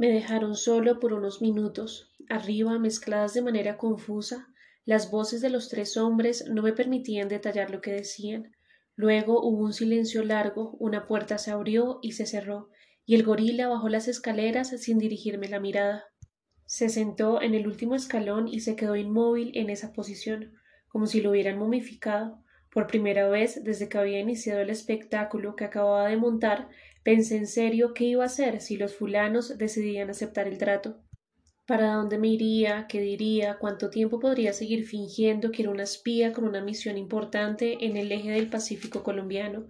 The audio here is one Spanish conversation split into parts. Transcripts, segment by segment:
Me dejaron solo por unos minutos. Arriba, mezcladas de manera confusa, las voces de los tres hombres no me permitían detallar lo que decían. Luego hubo un silencio largo, una puerta se abrió y se cerró, y el gorila bajó las escaleras sin dirigirme la mirada. Se sentó en el último escalón y se quedó inmóvil en esa posición, como si lo hubieran momificado. Por primera vez desde que había iniciado el espectáculo que acababa de montar, pensé en serio qué iba a hacer si los fulanos decidían aceptar el trato. ¿Para dónde me iría? ¿Qué diría? ¿Cuánto tiempo podría seguir fingiendo que era una espía con una misión importante en el eje del Pacífico colombiano?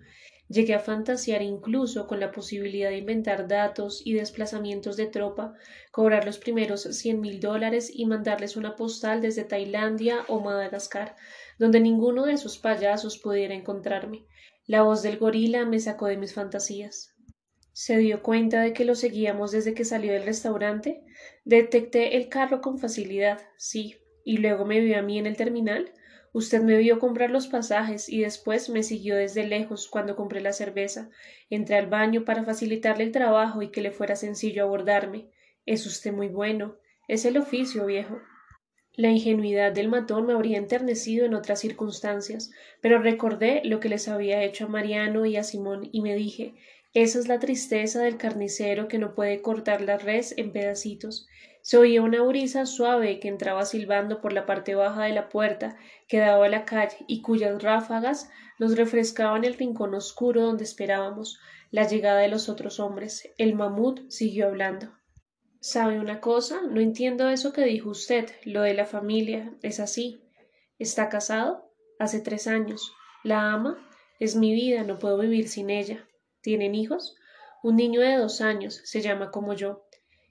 Llegué a fantasear incluso con la posibilidad de inventar datos y desplazamientos de tropa, cobrar los primeros cien mil dólares y mandarles una postal desde Tailandia o Madagascar, donde ninguno de esos payasos pudiera encontrarme. La voz del gorila me sacó de mis fantasías. ¿Se dio cuenta de que lo seguíamos desde que salió del restaurante? Detecté el carro con facilidad, sí, y luego me vio a mí en el terminal. Usted me vio comprar los pasajes y después me siguió desde lejos cuando compré la cerveza. Entré al baño para facilitarle el trabajo y que le fuera sencillo abordarme. Es usted muy bueno. Es el oficio, viejo. La ingenuidad del matón me habría enternecido en otras circunstancias, pero recordé lo que les había hecho a Mariano y a Simón y me dije esa es la tristeza del carnicero que no puede cortar la res en pedacitos. Se oía una brisa suave que entraba silbando por la parte baja de la puerta que daba a la calle y cuyas ráfagas nos refrescaban el rincón oscuro donde esperábamos la llegada de los otros hombres. El mamut siguió hablando. ¿Sabe una cosa? No entiendo eso que dijo usted, lo de la familia. Es así. ¿Está casado? Hace tres años. ¿La ama? Es mi vida, no puedo vivir sin ella. ¿Tienen hijos? Un niño de dos años, se llama como yo.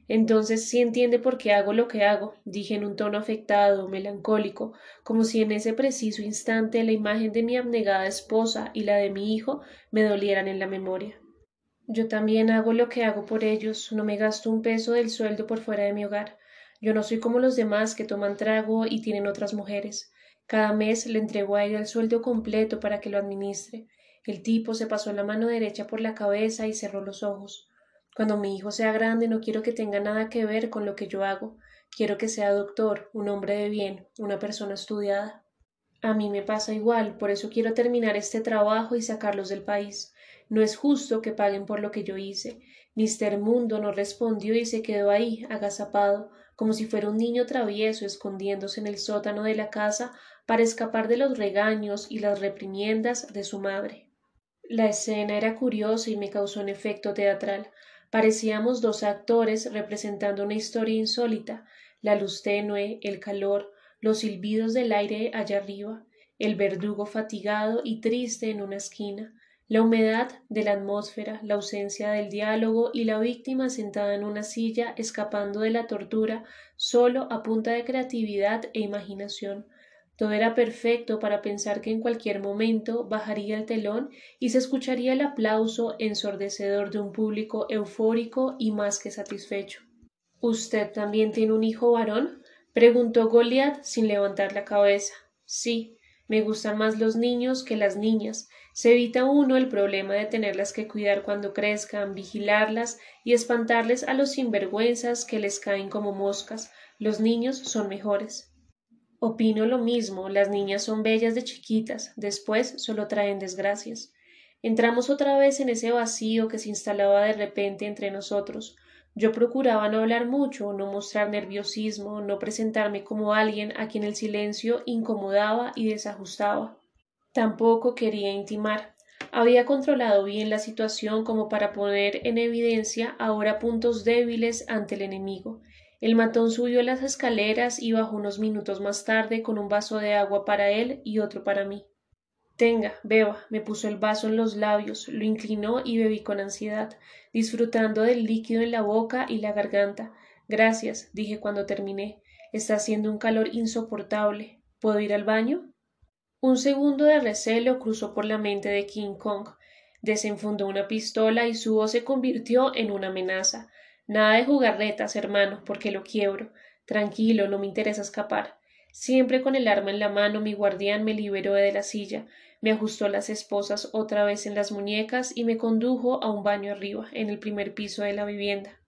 Entonces sí entiende por qué hago lo que hago, dije en un tono afectado, melancólico, como si en ese preciso instante la imagen de mi abnegada esposa y la de mi hijo me dolieran en la memoria. Yo también hago lo que hago por ellos, no me gasto un peso del sueldo por fuera de mi hogar. Yo no soy como los demás que toman trago y tienen otras mujeres. Cada mes le entrego a ella el sueldo completo para que lo administre. El tipo se pasó la mano derecha por la cabeza y cerró los ojos. Cuando mi hijo sea grande no quiero que tenga nada que ver con lo que yo hago. Quiero que sea doctor, un hombre de bien, una persona estudiada. A mí me pasa igual, por eso quiero terminar este trabajo y sacarlos del país. No es justo que paguen por lo que yo hice. Mister Mundo no respondió y se quedó ahí, agazapado, como si fuera un niño travieso escondiéndose en el sótano de la casa para escapar de los regaños y las reprimiendas de su madre. La escena era curiosa y me causó un efecto teatral. Parecíamos dos actores representando una historia insólita, la luz tenue, el calor, los silbidos del aire allá arriba, el verdugo fatigado y triste en una esquina, la humedad de la atmósfera, la ausencia del diálogo y la víctima sentada en una silla escapando de la tortura solo a punta de creatividad e imaginación, todo era perfecto para pensar que en cualquier momento bajaría el telón y se escucharía el aplauso ensordecedor de un público eufórico y más que satisfecho. ¿Usted también tiene un hijo varón? preguntó Goliath sin levantar la cabeza. Sí, me gustan más los niños que las niñas. Se evita uno el problema de tenerlas que cuidar cuando crezcan, vigilarlas y espantarles a los sinvergüenzas que les caen como moscas. Los niños son mejores. Opino lo mismo, las niñas son bellas de chiquitas, después solo traen desgracias. Entramos otra vez en ese vacío que se instalaba de repente entre nosotros. Yo procuraba no hablar mucho, no mostrar nerviosismo, no presentarme como alguien a quien el silencio incomodaba y desajustaba. Tampoco quería intimar. Había controlado bien la situación como para poner en evidencia ahora puntos débiles ante el enemigo. El matón subió las escaleras y bajó unos minutos más tarde con un vaso de agua para él y otro para mí. Tenga, beba. Me puso el vaso en los labios, lo inclinó y bebí con ansiedad, disfrutando del líquido en la boca y la garganta. Gracias, dije cuando terminé. Está haciendo un calor insoportable. ¿Puedo ir al baño? Un segundo de recelo cruzó por la mente de King Kong. Desenfundó una pistola y su voz se convirtió en una amenaza. Nada de jugarretas, hermano, porque lo quiebro. Tranquilo, no me interesa escapar. Siempre con el arma en la mano, mi guardián me liberó de la silla, me ajustó las esposas otra vez en las muñecas y me condujo a un baño arriba, en el primer piso de la vivienda.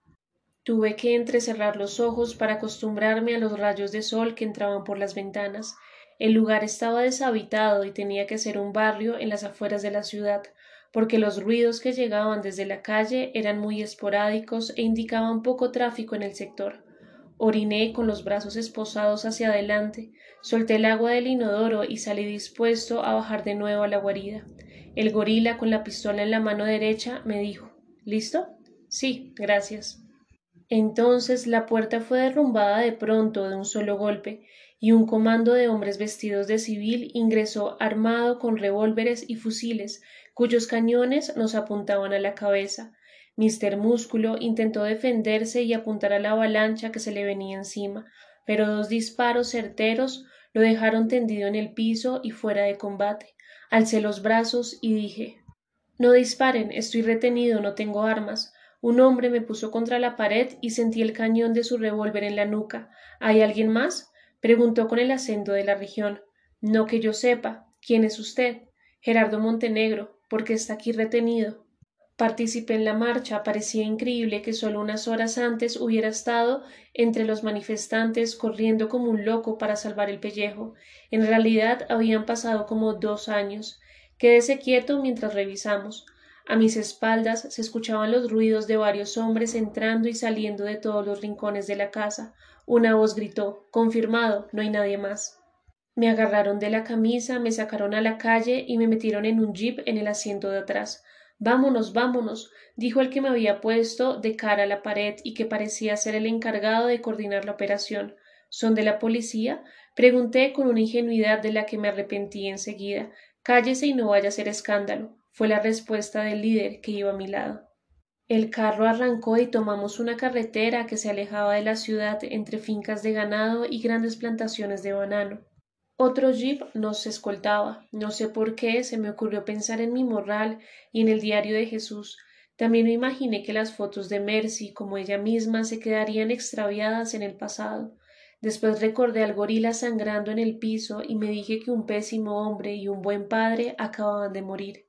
Tuve que entrecerrar los ojos para acostumbrarme a los rayos de sol que entraban por las ventanas. El lugar estaba deshabitado y tenía que ser un barrio en las afueras de la ciudad, porque los ruidos que llegaban desde la calle eran muy esporádicos e indicaban poco tráfico en el sector. Oriné con los brazos esposados hacia adelante, solté el agua del inodoro y salí dispuesto a bajar de nuevo a la guarida. El gorila con la pistola en la mano derecha me dijo ¿Listo? Sí, gracias. Entonces la puerta fue derrumbada de pronto de un solo golpe, y un comando de hombres vestidos de civil ingresó armado con revólveres y fusiles, cuyos cañones nos apuntaban a la cabeza. Mr. Músculo intentó defenderse y apuntar a la avalancha que se le venía encima, pero dos disparos certeros lo dejaron tendido en el piso y fuera de combate. Alcé los brazos y dije No disparen, estoy retenido, no tengo armas. Un hombre me puso contra la pared y sentí el cañón de su revólver en la nuca. ¿Hay alguien más? preguntó con el acento de la región. No que yo sepa. ¿Quién es usted? Gerardo Montenegro. ¿Por qué está aquí retenido? Participé en la marcha. Parecía increíble que solo unas horas antes hubiera estado entre los manifestantes corriendo como un loco para salvar el pellejo. En realidad habían pasado como dos años. Quédese quieto mientras revisamos. A mis espaldas se escuchaban los ruidos de varios hombres entrando y saliendo de todos los rincones de la casa. Una voz gritó Confirmado, no hay nadie más. Me agarraron de la camisa, me sacaron a la calle y me metieron en un jeep en el asiento de atrás. Vámonos, vámonos, dijo el que me había puesto de cara a la pared y que parecía ser el encargado de coordinar la operación. ¿Son de la policía? pregunté con una ingenuidad de la que me arrepentí enseguida. Cállese y no vaya a hacer escándalo fue la respuesta del líder que iba a mi lado. El carro arrancó y tomamos una carretera que se alejaba de la ciudad entre fincas de ganado y grandes plantaciones de banano. Otro jeep nos escoltaba. No sé por qué se me ocurrió pensar en mi morral y en el diario de Jesús. También me imaginé que las fotos de Mercy, como ella misma, se quedarían extraviadas en el pasado. Después recordé al gorila sangrando en el piso y me dije que un pésimo hombre y un buen padre acababan de morir.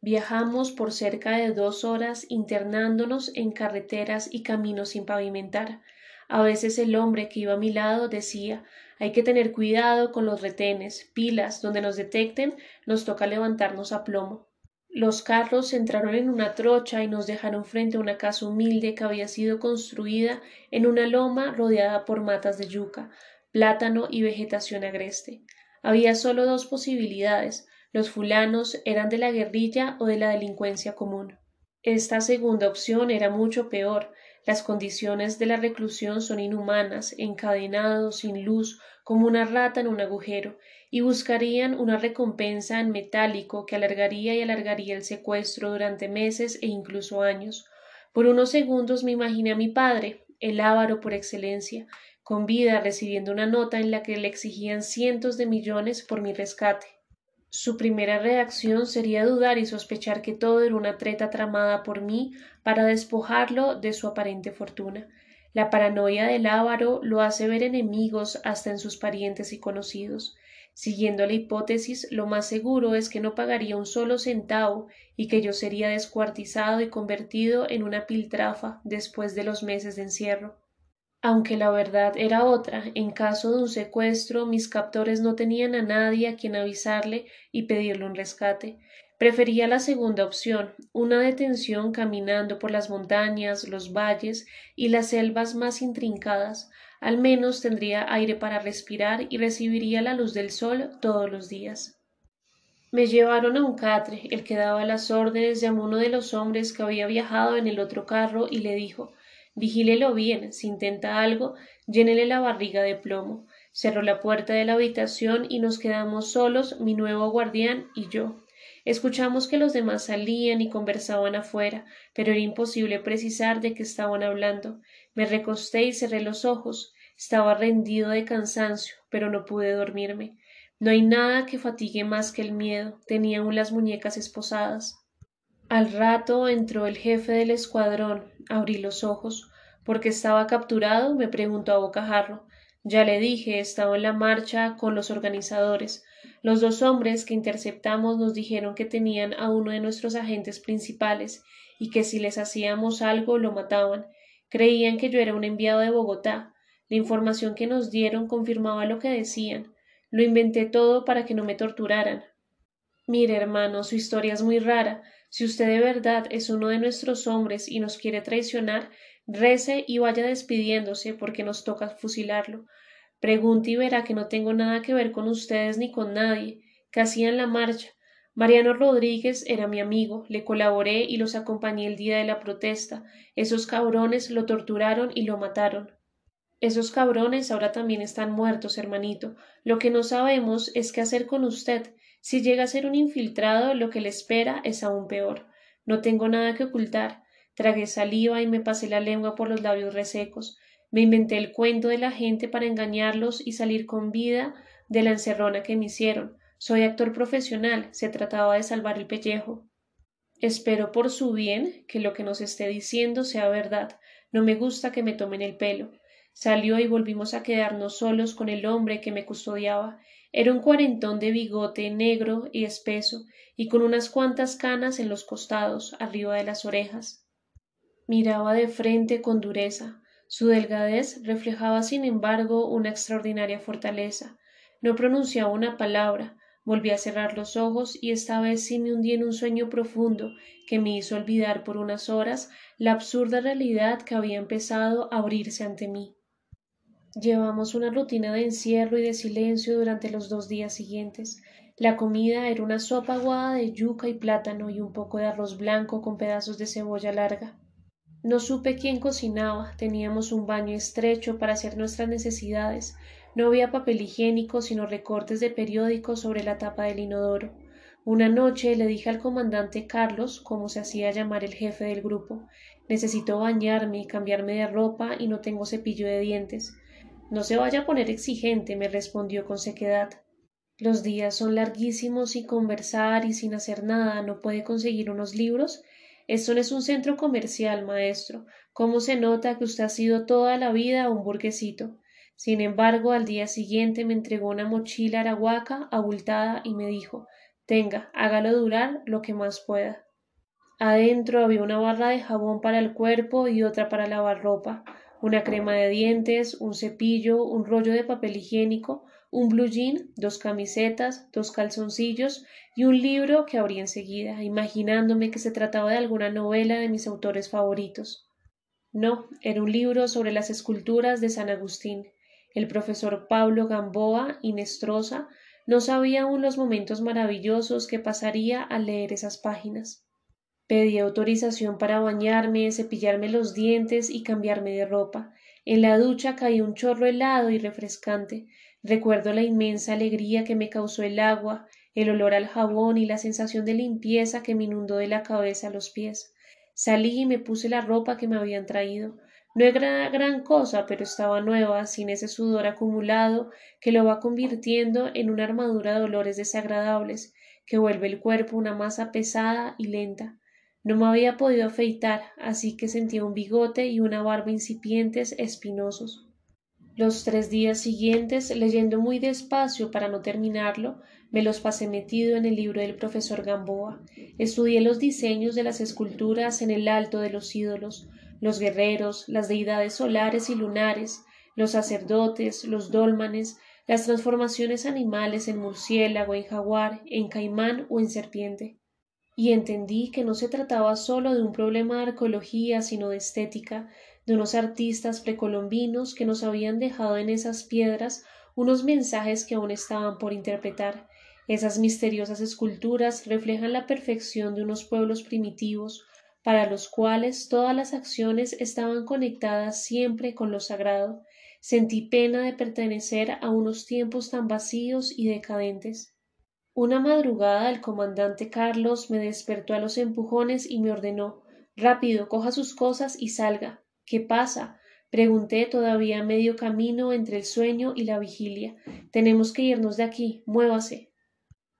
Viajamos por cerca de dos horas internándonos en carreteras y caminos sin pavimentar. A veces el hombre que iba a mi lado decía hay que tener cuidado con los retenes, pilas, donde nos detecten nos toca levantarnos a plomo. Los carros entraron en una trocha y nos dejaron frente a una casa humilde que había sido construida en una loma rodeada por matas de yuca, plátano y vegetación agreste. Había solo dos posibilidades los fulanos eran de la guerrilla o de la delincuencia común. Esta segunda opción era mucho peor. Las condiciones de la reclusión son inhumanas, encadenados, sin luz, como una rata en un agujero, y buscarían una recompensa en metálico que alargaría y alargaría el secuestro durante meses e incluso años. Por unos segundos me imaginé a mi padre, el avaro por excelencia, con vida recibiendo una nota en la que le exigían cientos de millones por mi rescate. Su primera reacción sería dudar y sospechar que todo era una treta tramada por mí para despojarlo de su aparente fortuna. La paranoia del avaro lo hace ver enemigos hasta en sus parientes y conocidos. Siguiendo la hipótesis, lo más seguro es que no pagaría un solo centavo y que yo sería descuartizado y convertido en una piltrafa después de los meses de encierro. Aunque la verdad era otra, en caso de un secuestro mis captores no tenían a nadie a quien avisarle y pedirle un rescate. Prefería la segunda opción, una detención caminando por las montañas, los valles y las selvas más intrincadas. Al menos tendría aire para respirar y recibiría la luz del sol todos los días. Me llevaron a un catre. El que daba las órdenes llamó uno de los hombres que había viajado en el otro carro y le dijo Vigílelo bien, si intenta algo, llénele la barriga de plomo. Cerró la puerta de la habitación y nos quedamos solos, mi nuevo guardián y yo. Escuchamos que los demás salían y conversaban afuera, pero era imposible precisar de qué estaban hablando. Me recosté y cerré los ojos. Estaba rendido de cansancio, pero no pude dormirme. No hay nada que fatigue más que el miedo. Tenía aún las muñecas esposadas. Al rato entró el jefe del escuadrón. Abrí los ojos. ¿Por qué estaba capturado? me preguntó a bocajarro. Ya le dije, estaba en la marcha con los organizadores. Los dos hombres que interceptamos nos dijeron que tenían a uno de nuestros agentes principales y que si les hacíamos algo lo mataban. Creían que yo era un enviado de Bogotá. La información que nos dieron confirmaba lo que decían. Lo inventé todo para que no me torturaran. Mire, hermano, su historia es muy rara. Si usted de verdad es uno de nuestros hombres y nos quiere traicionar, rece y vaya despidiéndose porque nos toca fusilarlo. Pregunte y verá que no tengo nada que ver con ustedes ni con nadie, que hacían la marcha. Mariano Rodríguez era mi amigo, le colaboré y los acompañé el día de la protesta. Esos cabrones lo torturaron y lo mataron. Esos cabrones ahora también están muertos, hermanito. Lo que no sabemos es qué hacer con usted. Si llega a ser un infiltrado, lo que le espera es aún peor. No tengo nada que ocultar. Tragué saliva y me pasé la lengua por los labios resecos. Me inventé el cuento de la gente para engañarlos y salir con vida de la encerrona que me hicieron. Soy actor profesional. Se trataba de salvar el pellejo. Espero por su bien que lo que nos esté diciendo sea verdad. No me gusta que me tomen el pelo. Salió y volvimos a quedarnos solos con el hombre que me custodiaba. Era un cuarentón de bigote negro y espeso, y con unas cuantas canas en los costados, arriba de las orejas. Miraba de frente con dureza. Su delgadez reflejaba, sin embargo, una extraordinaria fortaleza. No pronunciaba una palabra. Volví a cerrar los ojos y esta vez sí me hundí en un sueño profundo que me hizo olvidar por unas horas la absurda realidad que había empezado a abrirse ante mí. Llevamos una rutina de encierro y de silencio durante los dos días siguientes. La comida era una sopa aguada de yuca y plátano y un poco de arroz blanco con pedazos de cebolla larga. No supe quién cocinaba, teníamos un baño estrecho para hacer nuestras necesidades, no había papel higiénico sino recortes de periódicos sobre la tapa del inodoro. Una noche le dije al comandante Carlos, como se hacía llamar el jefe del grupo, necesito bañarme cambiarme de ropa y no tengo cepillo de dientes. No se vaya a poner exigente, me respondió con sequedad. Los días son larguísimos y conversar y sin hacer nada no puede conseguir unos libros. Esto no es un centro comercial, maestro. ¿Cómo se nota que usted ha sido toda la vida un burguesito? Sin embargo, al día siguiente me entregó una mochila arahuaca abultada y me dijo Tenga, hágalo durar lo que más pueda. Adentro había una barra de jabón para el cuerpo y otra para lavar ropa una crema de dientes, un cepillo, un rollo de papel higiénico, un blue jean, dos camisetas, dos calzoncillos y un libro que abrí enseguida, imaginándome que se trataba de alguna novela de mis autores favoritos. No, era un libro sobre las esculturas de San Agustín. El profesor Pablo Gamboa Inestrosa no sabía aún los momentos maravillosos que pasaría al leer esas páginas. Pedí autorización para bañarme, cepillarme los dientes y cambiarme de ropa. En la ducha caí un chorro helado y refrescante. Recuerdo la inmensa alegría que me causó el agua, el olor al jabón y la sensación de limpieza que me inundó de la cabeza a los pies. Salí y me puse la ropa que me habían traído. No era gran cosa, pero estaba nueva, sin ese sudor acumulado que lo va convirtiendo en una armadura de olores desagradables, que vuelve el cuerpo una masa pesada y lenta. No me había podido afeitar, así que sentía un bigote y una barba incipientes espinosos. Los tres días siguientes, leyendo muy despacio para no terminarlo, me los pasé metido en el libro del profesor Gamboa. Estudié los diseños de las esculturas en el alto de los ídolos, los guerreros, las deidades solares y lunares, los sacerdotes, los dólmanes, las transformaciones animales en murciélago, en jaguar, en caimán o en serpiente y entendí que no se trataba solo de un problema de arqueología, sino de estética, de unos artistas precolombinos que nos habían dejado en esas piedras unos mensajes que aún estaban por interpretar. Esas misteriosas esculturas reflejan la perfección de unos pueblos primitivos, para los cuales todas las acciones estaban conectadas siempre con lo sagrado. Sentí pena de pertenecer a unos tiempos tan vacíos y decadentes. Una madrugada el comandante Carlos me despertó a los empujones y me ordenó Rápido, coja sus cosas y salga. ¿Qué pasa? pregunté todavía medio camino entre el sueño y la vigilia. Tenemos que irnos de aquí. Muévase.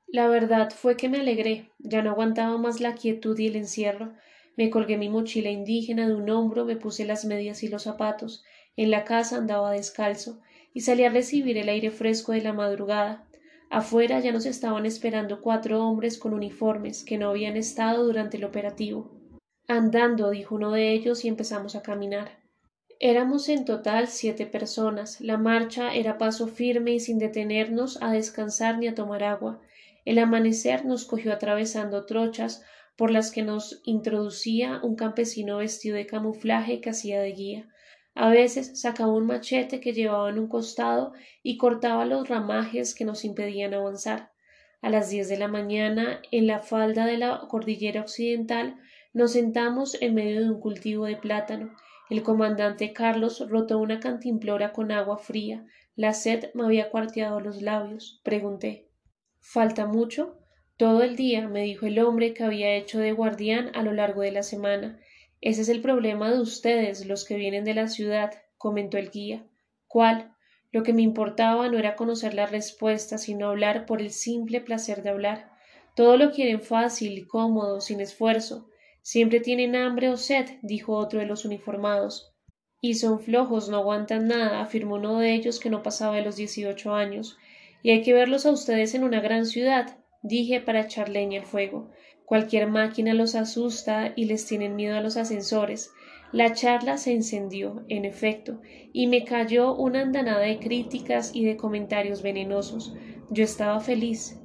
La verdad fue que me alegré. Ya no aguantaba más la quietud y el encierro. Me colgué mi mochila indígena de un hombro, me puse las medias y los zapatos. En la casa andaba descalzo y salí a recibir el aire fresco de la madrugada. Afuera ya nos estaban esperando cuatro hombres con uniformes que no habían estado durante el operativo. Andando, dijo uno de ellos, y empezamos a caminar. Éramos en total siete personas. La marcha era paso firme y sin detenernos a descansar ni a tomar agua. El amanecer nos cogió atravesando trochas por las que nos introducía un campesino vestido de camuflaje que hacía de guía. A veces sacaba un machete que llevaba en un costado y cortaba los ramajes que nos impedían avanzar. A las diez de la mañana, en la falda de la cordillera occidental, nos sentamos en medio de un cultivo de plátano. El comandante Carlos rotó una cantimplora con agua fría. La sed me había cuarteado los labios. Pregunté. ¿Falta mucho? Todo el día, me dijo el hombre que había hecho de guardián a lo largo de la semana. Ese es el problema de ustedes, los que vienen de la ciudad, comentó el guía. ¿Cuál? Lo que me importaba no era conocer la respuesta, sino hablar por el simple placer de hablar. Todo lo quieren fácil, cómodo, sin esfuerzo. Siempre tienen hambre o sed, dijo otro de los uniformados. Y son flojos, no aguantan nada, afirmó uno de ellos que no pasaba de los dieciocho años. Y hay que verlos a ustedes en una gran ciudad, dije para echar leña al fuego. Cualquier máquina los asusta y les tienen miedo a los ascensores. La charla se encendió, en efecto, y me cayó una andanada de críticas y de comentarios venenosos. Yo estaba feliz.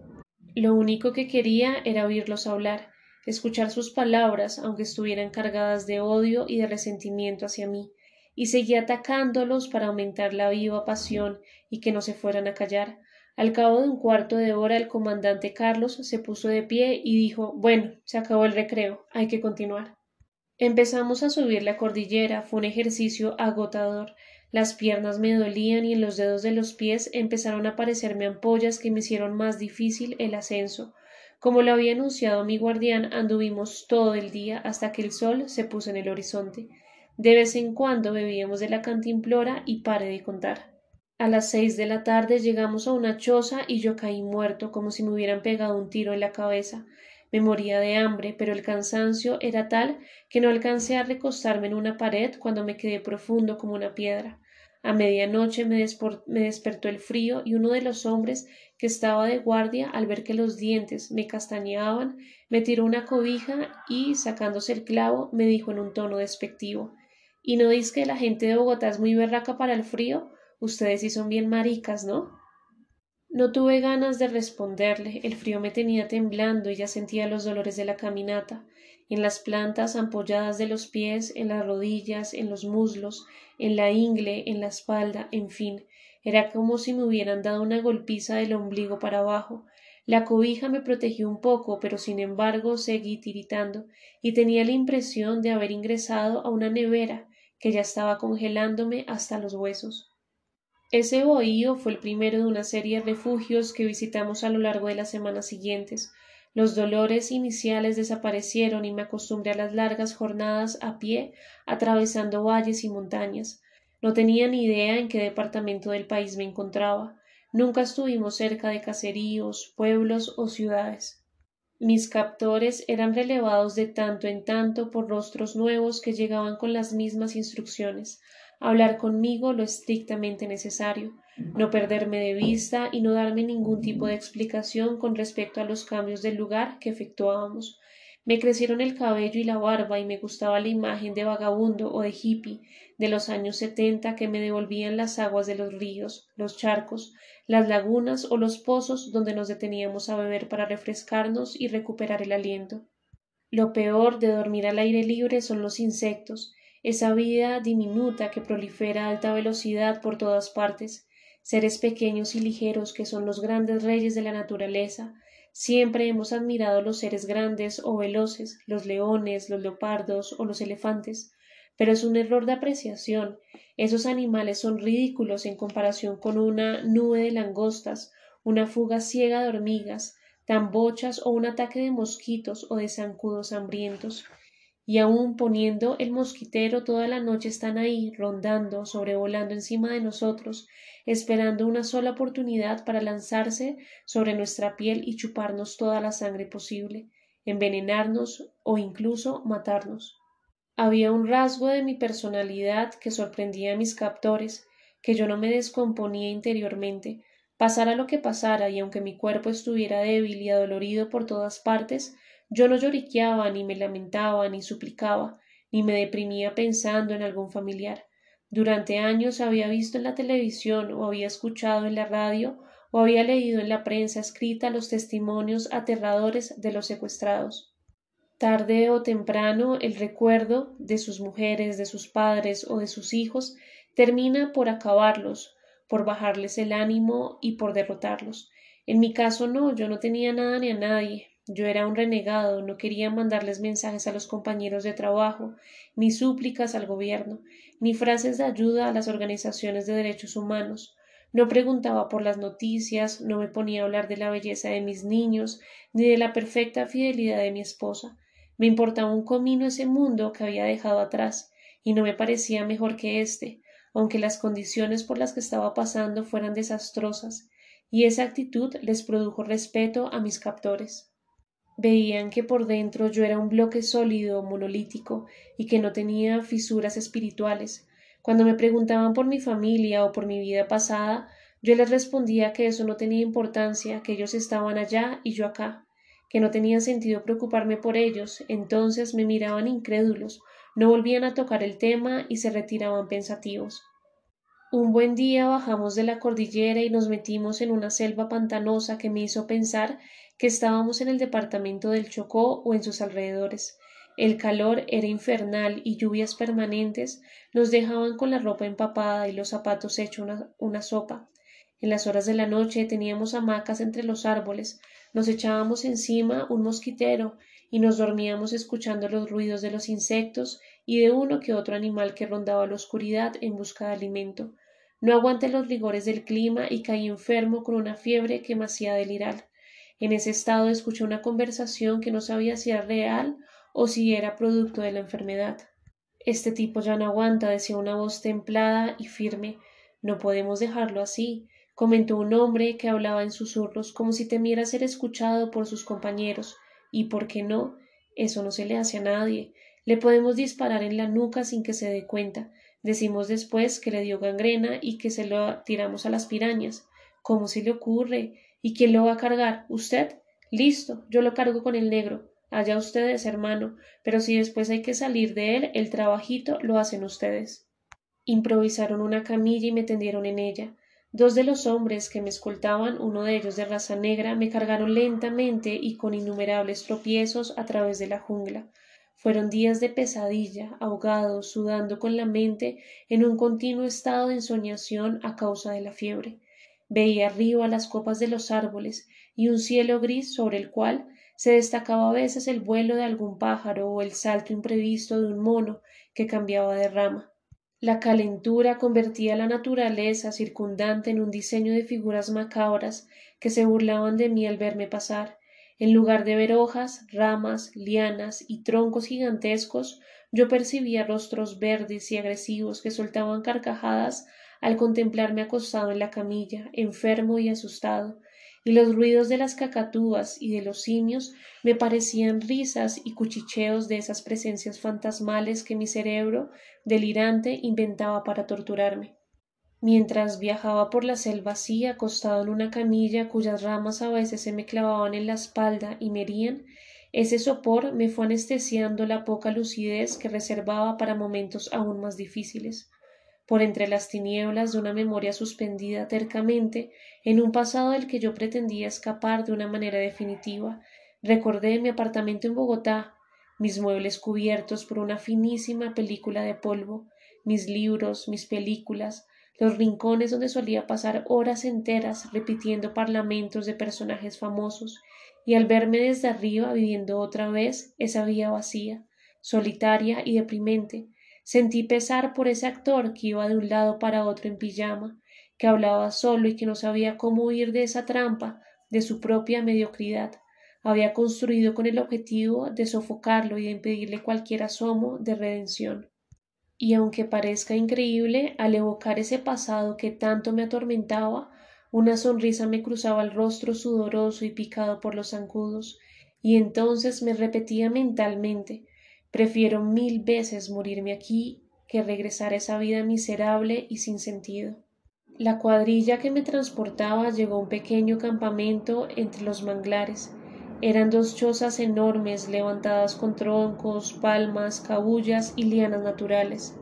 Lo único que quería era oírlos hablar, escuchar sus palabras, aunque estuvieran cargadas de odio y de resentimiento hacia mí, y seguí atacándolos para aumentar la viva pasión y que no se fueran a callar. Al cabo de un cuarto de hora el comandante Carlos se puso de pie y dijo Bueno, se acabó el recreo, hay que continuar. Empezamos a subir la cordillera, fue un ejercicio agotador. Las piernas me dolían y en los dedos de los pies empezaron a aparecerme ampollas que me hicieron más difícil el ascenso. Como lo había anunciado mi guardián, anduvimos todo el día hasta que el sol se puso en el horizonte. De vez en cuando bebíamos de la cantimplora y paré de contar. A las seis de la tarde llegamos a una choza y yo caí muerto como si me hubieran pegado un tiro en la cabeza. Me moría de hambre, pero el cansancio era tal que no alcancé a recostarme en una pared cuando me quedé profundo como una piedra. A medianoche me, me despertó el frío y uno de los hombres que estaba de guardia, al ver que los dientes me castañeaban, me tiró una cobija y, sacándose el clavo, me dijo en un tono despectivo ¿Y no dices que la gente de Bogotá es muy berraca para el frío? Ustedes sí son bien maricas, ¿no? No tuve ganas de responderle. El frío me tenía temblando y ya sentía los dolores de la caminata, en las plantas ampolladas de los pies, en las rodillas, en los muslos, en la ingle, en la espalda, en fin. Era como si me hubieran dado una golpiza del ombligo para abajo. La cobija me protegió un poco, pero sin embargo seguí tiritando, y tenía la impresión de haber ingresado a una nevera que ya estaba congelándome hasta los huesos. Ese bohío fue el primero de una serie de refugios que visitamos a lo largo de las semanas siguientes. Los dolores iniciales desaparecieron y me acostumbré a las largas jornadas a pie, atravesando valles y montañas. No tenía ni idea en qué departamento del país me encontraba. Nunca estuvimos cerca de caseríos, pueblos o ciudades. Mis captores eran relevados de tanto en tanto por rostros nuevos que llegaban con las mismas instrucciones hablar conmigo lo estrictamente necesario, no perderme de vista y no darme ningún tipo de explicación con respecto a los cambios del lugar que efectuábamos. Me crecieron el cabello y la barba y me gustaba la imagen de vagabundo o de hippie de los años setenta que me devolvían las aguas de los ríos, los charcos, las lagunas o los pozos donde nos deteníamos a beber para refrescarnos y recuperar el aliento. Lo peor de dormir al aire libre son los insectos, esa vida diminuta que prolifera a alta velocidad por todas partes, seres pequeños y ligeros que son los grandes reyes de la naturaleza. Siempre hemos admirado los seres grandes o veloces, los leones, los leopardos o los elefantes, pero es un error de apreciación. Esos animales son ridículos en comparación con una nube de langostas, una fuga ciega de hormigas, tambochas o un ataque de mosquitos o de zancudos hambrientos y aun poniendo el mosquitero toda la noche están ahí, rondando, sobrevolando encima de nosotros, esperando una sola oportunidad para lanzarse sobre nuestra piel y chuparnos toda la sangre posible, envenenarnos o incluso matarnos. Había un rasgo de mi personalidad que sorprendía a mis captores, que yo no me descomponía interiormente, pasara lo que pasara, y aunque mi cuerpo estuviera débil y adolorido por todas partes, yo no lloriqueaba, ni me lamentaba, ni suplicaba, ni me deprimía pensando en algún familiar. Durante años había visto en la televisión o había escuchado en la radio o había leído en la prensa escrita los testimonios aterradores de los secuestrados. Tarde o temprano el recuerdo de sus mujeres, de sus padres o de sus hijos termina por acabarlos, por bajarles el ánimo y por derrotarlos. En mi caso no, yo no tenía nada ni a nadie, yo era un renegado, no quería mandarles mensajes a los compañeros de trabajo, ni súplicas al gobierno, ni frases de ayuda a las organizaciones de derechos humanos. No preguntaba por las noticias, no me ponía a hablar de la belleza de mis niños, ni de la perfecta fidelidad de mi esposa. Me importaba un comino ese mundo que había dejado atrás, y no me parecía mejor que éste, aunque las condiciones por las que estaba pasando fueran desastrosas, y esa actitud les produjo respeto a mis captores veían que por dentro yo era un bloque sólido, monolítico, y que no tenía fisuras espirituales. Cuando me preguntaban por mi familia o por mi vida pasada, yo les respondía que eso no tenía importancia, que ellos estaban allá y yo acá, que no tenía sentido preocuparme por ellos, entonces me miraban incrédulos, no volvían a tocar el tema y se retiraban pensativos. Un buen día bajamos de la cordillera y nos metimos en una selva pantanosa que me hizo pensar que estábamos en el departamento del Chocó o en sus alrededores. El calor era infernal y lluvias permanentes nos dejaban con la ropa empapada y los zapatos hechos una, sopa. En las horas de la noche teníamos hamacas entre los árboles, nos echábamos encima un mosquitero y nos dormíamos escuchando los ruidos de los insectos y de uno que otro animal que rondaba la oscuridad en busca de alimento. No aguanté los rigores del clima y caí enfermo con una fiebre que me hacía delirar. En ese estado escuché una conversación que no sabía si era real o si era producto de la enfermedad. Este tipo ya no aguanta, decía una voz templada y firme. No podemos dejarlo así, comentó un hombre que hablaba en susurros como si temiera ser escuchado por sus compañeros. ¿Y por qué no? Eso no se le hace a nadie. Le podemos disparar en la nuca sin que se dé cuenta. Decimos después que le dio gangrena y que se lo tiramos a las pirañas. ¿Cómo se le ocurre? ¿Y quién lo va a cargar? ¿Usted? Listo, yo lo cargo con el negro. Allá ustedes, hermano, pero si después hay que salir de él, el trabajito lo hacen ustedes. Improvisaron una camilla y me tendieron en ella. Dos de los hombres que me escoltaban, uno de ellos de raza negra, me cargaron lentamente y con innumerables tropiezos a través de la jungla. Fueron días de pesadilla, ahogado, sudando con la mente en un continuo estado de ensoñación a causa de la fiebre veía arriba las copas de los árboles y un cielo gris sobre el cual se destacaba a veces el vuelo de algún pájaro o el salto imprevisto de un mono que cambiaba de rama. La calentura convertía la naturaleza circundante en un diseño de figuras macabras que se burlaban de mí al verme pasar. En lugar de ver hojas, ramas, lianas y troncos gigantescos, yo percibía rostros verdes y agresivos que soltaban carcajadas al contemplarme acostado en la camilla, enfermo y asustado, y los ruidos de las cacatúas y de los simios me parecían risas y cuchicheos de esas presencias fantasmales que mi cerebro, delirante, inventaba para torturarme. Mientras viajaba por la selva así, acostado en una camilla cuyas ramas a veces se me clavaban en la espalda y me herían, ese sopor me fue anestesiando la poca lucidez que reservaba para momentos aún más difíciles por entre las tinieblas de una memoria suspendida tercamente en un pasado del que yo pretendía escapar de una manera definitiva. Recordé mi apartamento en Bogotá, mis muebles cubiertos por una finísima película de polvo, mis libros, mis películas, los rincones donde solía pasar horas enteras repitiendo parlamentos de personajes famosos, y al verme desde arriba viviendo otra vez esa vía vacía, solitaria y deprimente, Sentí pesar por ese actor que iba de un lado para otro en pijama, que hablaba solo y que no sabía cómo huir de esa trampa de su propia mediocridad. Había construido con el objetivo de sofocarlo y de impedirle cualquier asomo de redención. Y aunque parezca increíble, al evocar ese pasado que tanto me atormentaba, una sonrisa me cruzaba el rostro sudoroso y picado por los zancudos, y entonces me repetía mentalmente Prefiero mil veces morirme aquí que regresar a esa vida miserable y sin sentido. La cuadrilla que me transportaba llegó a un pequeño campamento entre los manglares. Eran dos chozas enormes levantadas con troncos, palmas, cabullas y lianas naturales.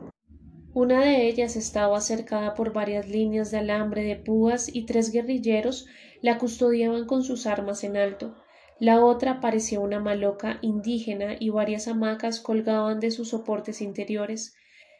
Una de ellas estaba cercada por varias líneas de alambre de púas y tres guerrilleros la custodiaban con sus armas en alto. La otra parecía una maloca indígena y varias hamacas colgaban de sus soportes interiores.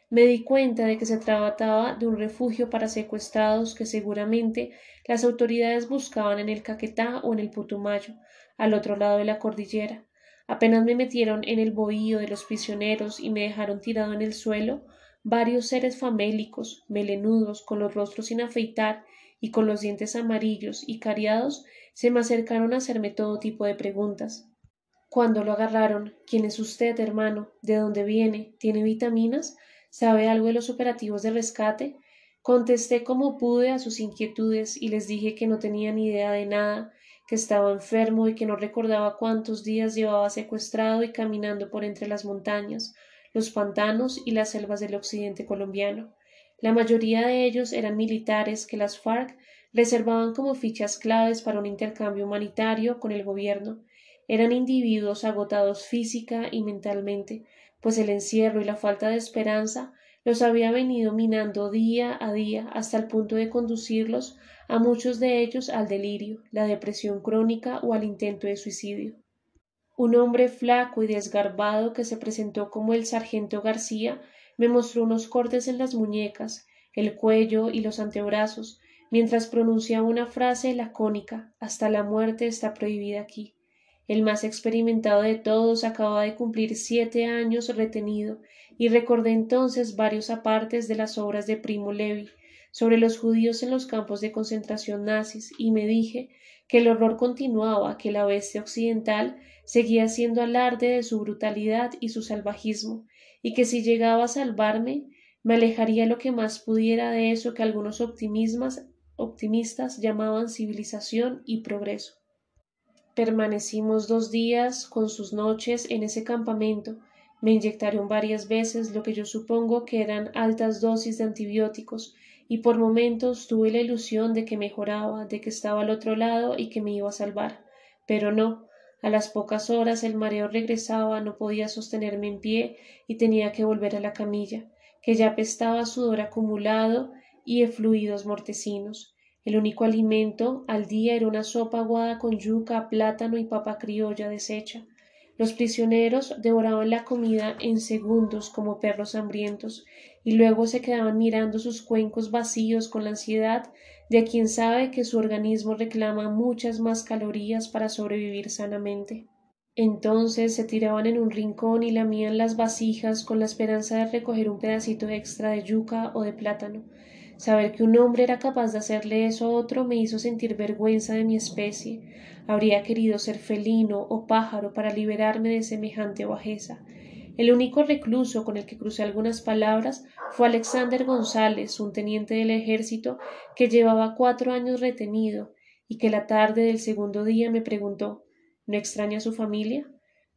Me di cuenta de que se trataba de un refugio para secuestrados que seguramente las autoridades buscaban en el Caquetá o en el Putumayo, al otro lado de la cordillera. Apenas me metieron en el bohío de los prisioneros y me dejaron tirado en el suelo, varios seres famélicos, melenudos, con los rostros sin afeitar y con los dientes amarillos y cariados, se me acercaron a hacerme todo tipo de preguntas. Cuando lo agarraron, ¿quién es usted, hermano? ¿De dónde viene? ¿Tiene vitaminas? ¿Sabe algo de los operativos de rescate? Contesté como pude a sus inquietudes y les dije que no tenía ni idea de nada, que estaba enfermo y que no recordaba cuántos días llevaba secuestrado y caminando por entre las montañas, los pantanos y las selvas del occidente colombiano. La mayoría de ellos eran militares que las FARC reservaban como fichas claves para un intercambio humanitario con el gobierno. Eran individuos agotados física y mentalmente, pues el encierro y la falta de esperanza los había venido minando día a día hasta el punto de conducirlos a muchos de ellos al delirio, la depresión crónica o al intento de suicidio. Un hombre flaco y desgarbado que se presentó como el sargento García me mostró unos cortes en las muñecas, el cuello y los antebrazos, mientras pronunciaba una frase lacónica hasta la muerte está prohibida aquí. El más experimentado de todos acababa de cumplir siete años retenido, y recordé entonces varios apartes de las obras de Primo Levi sobre los judíos en los campos de concentración nazis, y me dije que el horror continuaba, que la bestia occidental seguía haciendo alarde de su brutalidad y su salvajismo, y que si llegaba a salvarme, me alejaría lo que más pudiera de eso que algunos optimistas llamaban civilización y progreso. Permanecimos dos días con sus noches en ese campamento. Me inyectaron varias veces lo que yo supongo que eran altas dosis de antibióticos, y por momentos tuve la ilusión de que mejoraba, de que estaba al otro lado y que me iba a salvar. Pero no, a las pocas horas el mareo regresaba, no podía sostenerme en pie y tenía que volver a la camilla, que ya apestaba sudor acumulado y fluidos mortecinos. El único alimento al día era una sopa aguada con yuca, plátano y papa criolla deshecha. Los prisioneros devoraban la comida en segundos como perros hambrientos y luego se quedaban mirando sus cuencos vacíos con la ansiedad de quien sabe que su organismo reclama muchas más calorías para sobrevivir sanamente. Entonces se tiraban en un rincón y lamían las vasijas con la esperanza de recoger un pedacito extra de yuca o de plátano. Saber que un hombre era capaz de hacerle eso a otro me hizo sentir vergüenza de mi especie. Habría querido ser felino o pájaro para liberarme de semejante bajeza. El único recluso con el que crucé algunas palabras fue Alexander González, un teniente del ejército que llevaba cuatro años retenido y que la tarde del segundo día me preguntó ¿No extraña a su familia?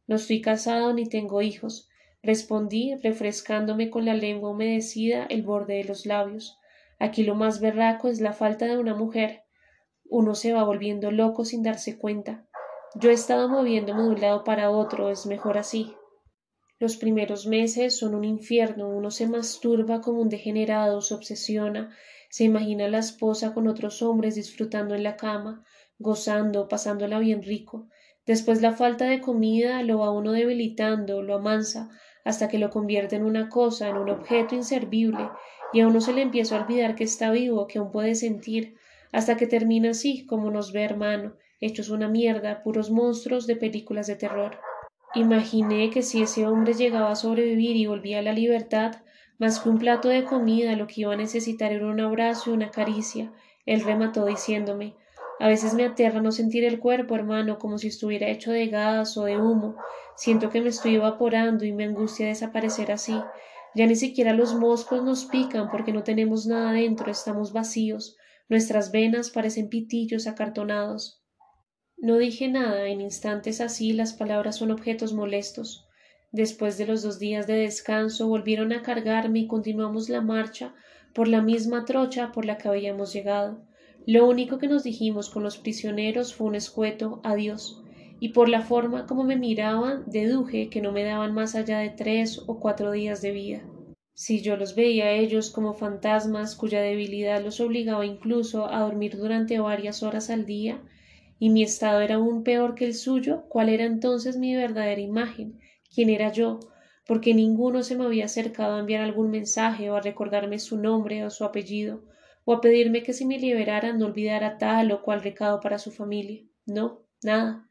No estoy casado ni tengo hijos, respondí refrescándome con la lengua humedecida el borde de los labios. Aquí lo más berraco es la falta de una mujer. Uno se va volviendo loco sin darse cuenta. Yo he estado moviéndome de un lado para otro, es mejor así. Los primeros meses son un infierno, uno se masturba como un degenerado, se obsesiona, se imagina a la esposa con otros hombres disfrutando en la cama, gozando, pasándola bien rico. Después la falta de comida lo va uno debilitando, lo amansa, hasta que lo convierte en una cosa, en un objeto inservible, y a uno se le empieza a olvidar que está vivo, que aún puede sentir, hasta que termina así, como nos ve hermano, hechos una mierda, puros monstruos de películas de terror. Imaginé que si ese hombre llegaba a sobrevivir y volvía a la libertad, más que un plato de comida, lo que iba a necesitar era un abrazo y una caricia. Él remató diciéndome A veces me aterra no sentir el cuerpo, hermano, como si estuviera hecho de gas o de humo. Siento que me estoy evaporando y me angustia desaparecer así. Ya ni siquiera los moscos nos pican porque no tenemos nada dentro, estamos vacíos. Nuestras venas parecen pitillos acartonados. No dije nada, en instantes así las palabras son objetos molestos. Después de los dos días de descanso volvieron a cargarme y continuamos la marcha por la misma trocha por la que habíamos llegado. Lo único que nos dijimos con los prisioneros fue un escueto adiós, y por la forma como me miraban deduje que no me daban más allá de tres o cuatro días de vida. Si yo los veía a ellos como fantasmas cuya debilidad los obligaba incluso a dormir durante varias horas al día, y mi estado era aún peor que el suyo, ¿cuál era entonces mi verdadera imagen? ¿Quién era yo? porque ninguno se me había acercado a enviar algún mensaje o a recordarme su nombre o su apellido, o a pedirme que si me liberara no olvidara tal o cual recado para su familia. No, nada.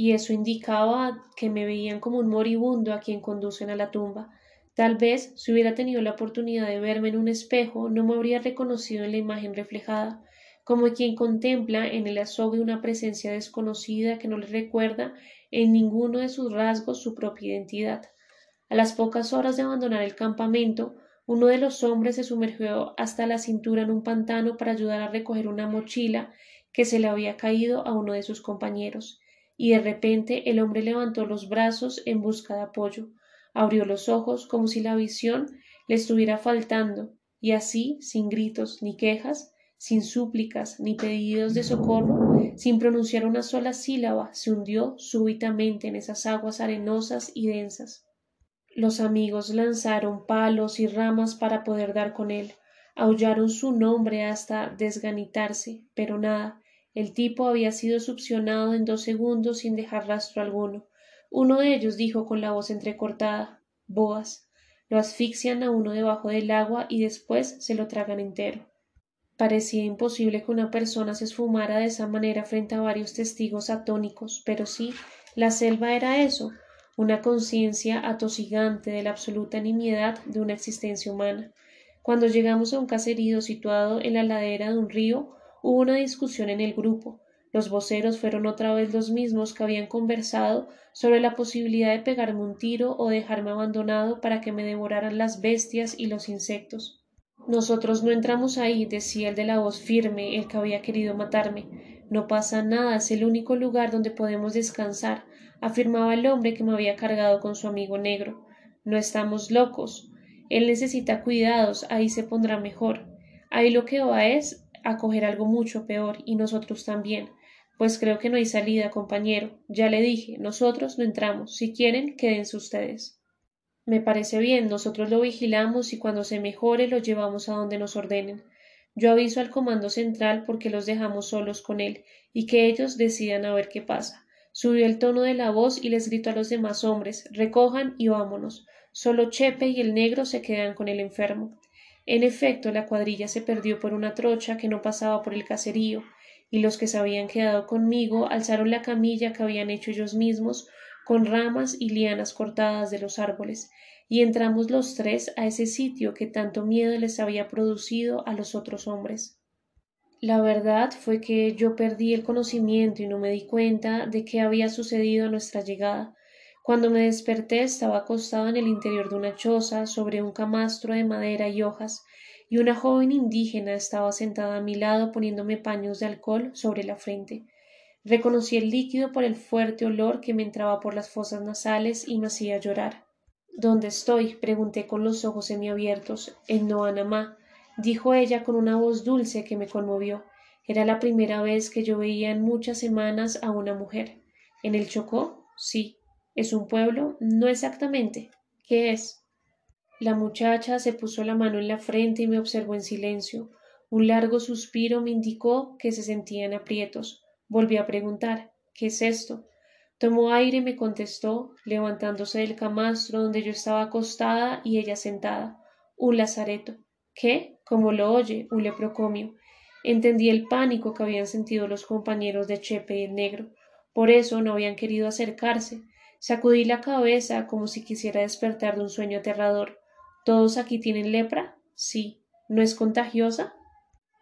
Y eso indicaba que me veían como un moribundo a quien conducen a la tumba. Tal vez, si hubiera tenido la oportunidad de verme en un espejo, no me habría reconocido en la imagen reflejada, como quien contempla en el azogue una presencia desconocida que no le recuerda en ninguno de sus rasgos su propia identidad. A las pocas horas de abandonar el campamento, uno de los hombres se sumergió hasta la cintura en un pantano para ayudar a recoger una mochila que se le había caído a uno de sus compañeros, y de repente el hombre levantó los brazos en busca de apoyo, abrió los ojos como si la visión le estuviera faltando, y así, sin gritos ni quejas, sin súplicas ni pedidos de socorro, sin pronunciar una sola sílaba, se hundió súbitamente en esas aguas arenosas y densas. Los amigos lanzaron palos y ramas para poder dar con él, aullaron su nombre hasta desganitarse, pero nada, el tipo había sido succionado en dos segundos sin dejar rastro alguno. Uno de ellos dijo con la voz entrecortada Boas. Lo asfixian a uno debajo del agua y después se lo tragan entero. Parecía imposible que una persona se esfumara de esa manera frente a varios testigos atónicos, pero sí, la selva era eso, una conciencia atosigante de la absoluta nimiedad de una existencia humana. Cuando llegamos a un caserío situado en la ladera de un río, hubo una discusión en el grupo. Los voceros fueron otra vez los mismos que habían conversado sobre la posibilidad de pegarme un tiro o dejarme abandonado para que me devoraran las bestias y los insectos. Nosotros no entramos ahí, decía el de la voz firme, el que había querido matarme. No pasa nada, es el único lugar donde podemos descansar afirmaba el hombre que me había cargado con su amigo negro. No estamos locos. Él necesita cuidados, ahí se pondrá mejor. Ahí lo que va es a coger algo mucho peor, y nosotros también. Pues creo que no hay salida, compañero. Ya le dije, nosotros no entramos. Si quieren, quédense ustedes. Me parece bien, nosotros lo vigilamos y cuando se mejore lo llevamos a donde nos ordenen. Yo aviso al comando central porque los dejamos solos con él y que ellos decidan a ver qué pasa. Subió el tono de la voz y les gritó a los demás hombres recojan y vámonos. Solo Chepe y el negro se quedan con el enfermo. En efecto, la cuadrilla se perdió por una trocha que no pasaba por el caserío, y los que se habían quedado conmigo alzaron la camilla que habían hecho ellos mismos con ramas y lianas cortadas de los árboles, y entramos los tres a ese sitio que tanto miedo les había producido a los otros hombres. La verdad fue que yo perdí el conocimiento y no me di cuenta de qué había sucedido a nuestra llegada. Cuando me desperté estaba acostado en el interior de una choza sobre un camastro de madera y hojas, y una joven indígena estaba sentada a mi lado poniéndome paños de alcohol sobre la frente. Reconocí el líquido por el fuerte olor que me entraba por las fosas nasales y me hacía llorar. ¿Dónde estoy? pregunté con los ojos semiabiertos. En Noanamá dijo ella con una voz dulce que me conmovió. Era la primera vez que yo veía en muchas semanas a una mujer. ¿En el Chocó? Sí. ¿Es un pueblo? No exactamente. ¿Qué es? La muchacha se puso la mano en la frente y me observó en silencio. Un largo suspiro me indicó que se sentía en aprietos. Volví a preguntar ¿Qué es esto? Tomó aire y me contestó, levantándose del camastro donde yo estaba acostada y ella sentada. Un lazareto. ¿Qué? como lo oye, un leprocomio. Entendí el pánico que habían sentido los compañeros de Chepe y el negro. Por eso no habían querido acercarse. Sacudí la cabeza como si quisiera despertar de un sueño aterrador. ¿Todos aquí tienen lepra? Sí. ¿No es contagiosa?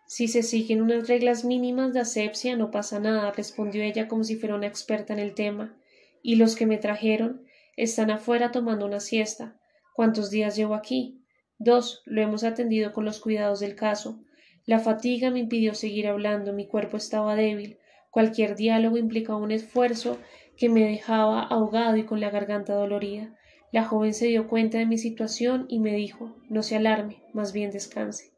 Si se siguen unas reglas mínimas de asepsia no pasa nada, respondió ella como si fuera una experta en el tema. ¿Y los que me trajeron? Están afuera tomando una siesta. ¿Cuántos días llevo aquí? Dos, lo hemos atendido con los cuidados del caso. La fatiga me impidió seguir hablando, mi cuerpo estaba débil. Cualquier diálogo implicaba un esfuerzo que me dejaba ahogado y con la garganta dolorida. La joven se dio cuenta de mi situación y me dijo no se alarme, más bien descanse.